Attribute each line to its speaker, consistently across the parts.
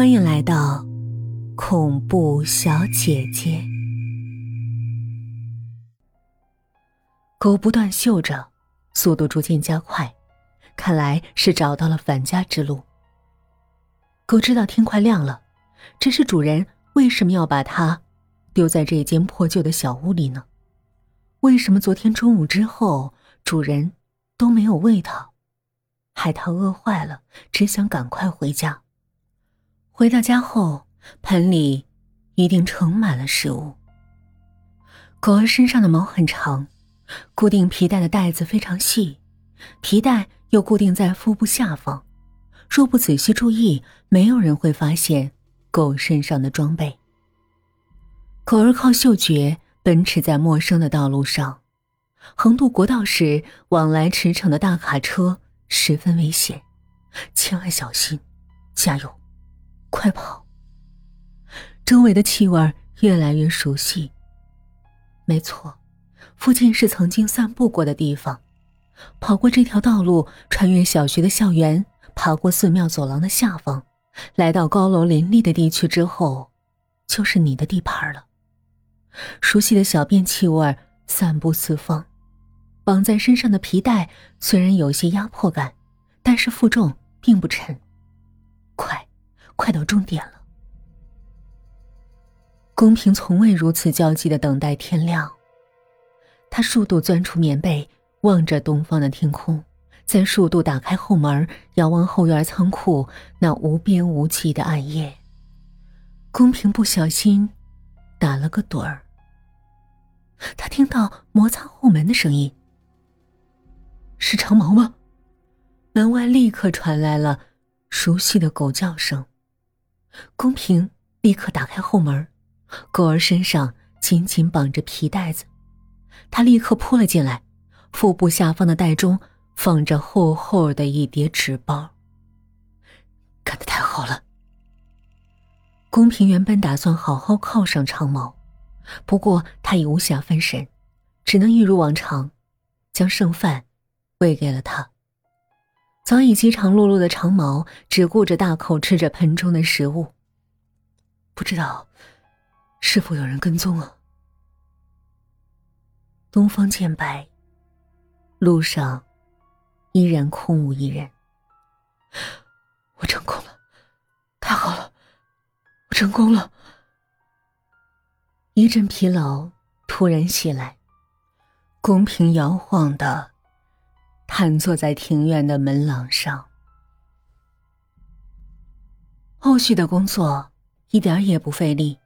Speaker 1: 欢迎来到恐怖小姐姐。狗不断嗅着，速度逐渐加快，看来是找到了返家之路。狗知道天快亮了，只是主人为什么要把它丢在这间破旧的小屋里呢？为什么昨天中午之后主人都没有喂它，害它饿坏了，只想赶快回家？回到家后，盆里一定盛满了食物。狗儿身上的毛很长，固定皮带的带子非常细，皮带又固定在腹部下方。若不仔细注意，没有人会发现狗身上的装备。狗儿靠嗅觉奔驰在陌生的道路上，横渡国道时，往来驰骋的大卡车十分危险，千万小心，加油！快跑！周围的气味越来越熟悉。没错，附近是曾经散步过的地方。跑过这条道路，穿越小学的校园，爬过寺庙走廊的下方，来到高楼林立的地区之后，就是你的地盘了。熟悉的小便气味散布四方，绑在身上的皮带虽然有些压迫感，但是负重并不沉。快！快到终点了。公平从未如此焦急的等待天亮。他数度钻出棉被，望着东方的天空，再数度打开后门，遥望后院仓库那无边无际的暗夜。公平不小心打了个盹儿。他听到摩擦后门的声音，是长毛吗？门外立刻传来了熟悉的狗叫声。公平立刻打开后门，狗儿身上紧紧绑着皮带子，他立刻扑了进来，腹部下方的袋中放着厚厚的一叠纸包。干得太好了！公平原本打算好好犒赏长毛，不过他已无暇分神，只能一如往常，将剩饭喂给了他。早已饥肠辘辘的长毛只顾着大口吃着盆中的食物。不知道是否有人跟踪啊？东方渐白，路上依然空无一人。我成功了，太好了，我成功了！一阵疲劳突然袭来，公平摇晃的。瘫坐在庭院的门廊上，后续的工作一点也不费力。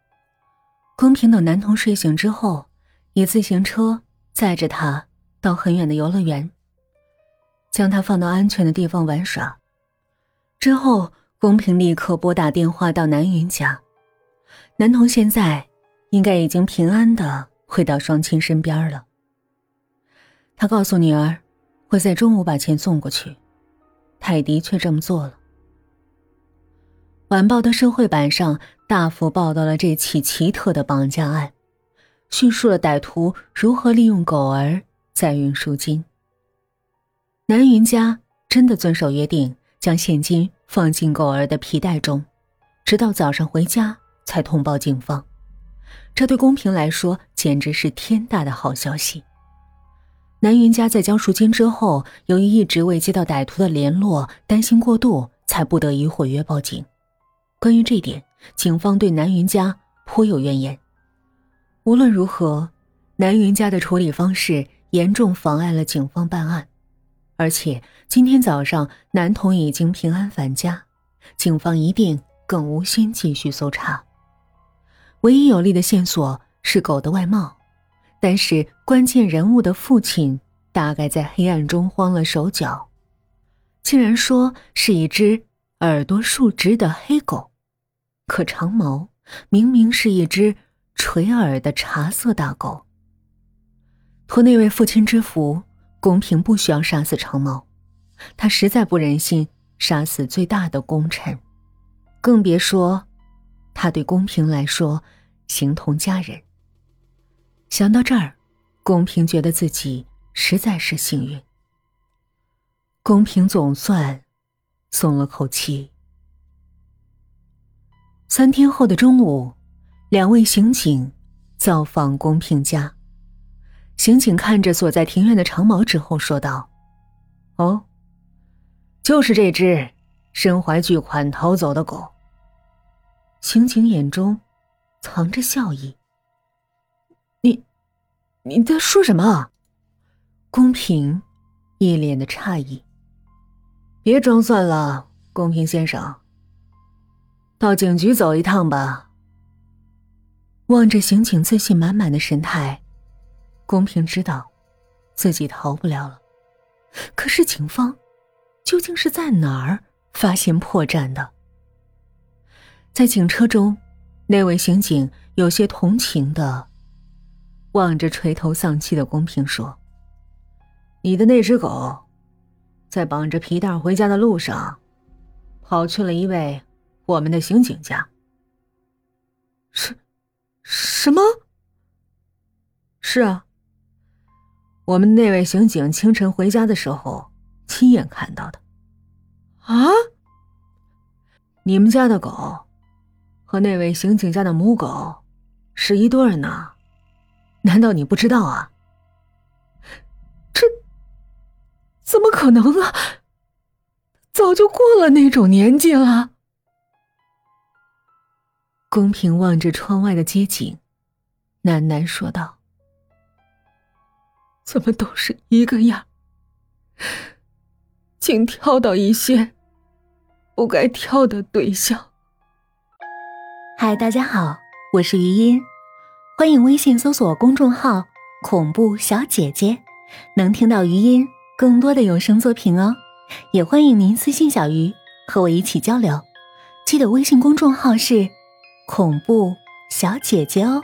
Speaker 1: 公平等男童睡醒之后，以自行车载着他到很远的游乐园，将他放到安全的地方玩耍。之后，公平立刻拨打电话到南云家，男童现在应该已经平安的回到双亲身边了。他告诉女儿。会在中午把钱送过去，泰迪却这么做了。晚报的社会版上大幅报道了这起奇特的绑架案，叙述了歹徒如何利用狗儿载运赎金。南云家真的遵守约定，将现金放进狗儿的皮带中，直到早上回家才通报警方。这对公平来说简直是天大的好消息。南云家在交赎金之后，由于一直未接到歹徒的联络，担心过度，才不得已毁约报警。关于这点，警方对南云家颇有怨言。无论如何，南云家的处理方式严重妨碍了警方办案。而且今天早上男童已经平安返家，警方一定更无心继续搜查。唯一有力的线索是狗的外貌。但是关键人物的父亲大概在黑暗中慌了手脚，竟然说是一只耳朵竖直的黑狗，可长毛明明是一只垂耳的茶色大狗。托那位父亲之福，公平不需要杀死长毛，他实在不忍心杀死最大的功臣，更别说他对公平来说形同家人。想到这儿，公平觉得自己实在是幸运。公平总算松了口气。三天后的中午，两位刑警造访宫平家。刑警看着锁在庭院的长矛之后说道：“哦，就是这只身怀巨款逃走的狗。”刑警眼中藏着笑意：“，你在说什么？”公平一脸的诧异：“别装蒜了，公平先生。”到警局走一趟吧。望着刑警自信满满的神态，公平知道自己逃不了了。可是警方究竟是在哪儿发现破绽的？在警车中，那位刑警有些同情的望着垂头丧气的公平说：“你的那只狗，在绑着皮带回家的路上，跑去了一位。”我们的刑警家，是，什么？是啊，我们那位刑警清晨回家的时候亲眼看到的。啊！你们家的狗和那位刑警家的母狗是一对呢，难道你不知道啊？
Speaker 2: 这怎么可能啊？早就过了那种年纪了。
Speaker 1: 公平望着窗外的街景，喃喃说道：“
Speaker 2: 怎么都是一个样，竟挑到一些不该挑的对象。”
Speaker 1: 嗨，大家好，我是余音，欢迎微信搜索公众号“恐怖小姐姐”，能听到余音更多的有声作品哦。也欢迎您私信小鱼和我一起交流，记得微信公众号是。恐怖小姐姐哦。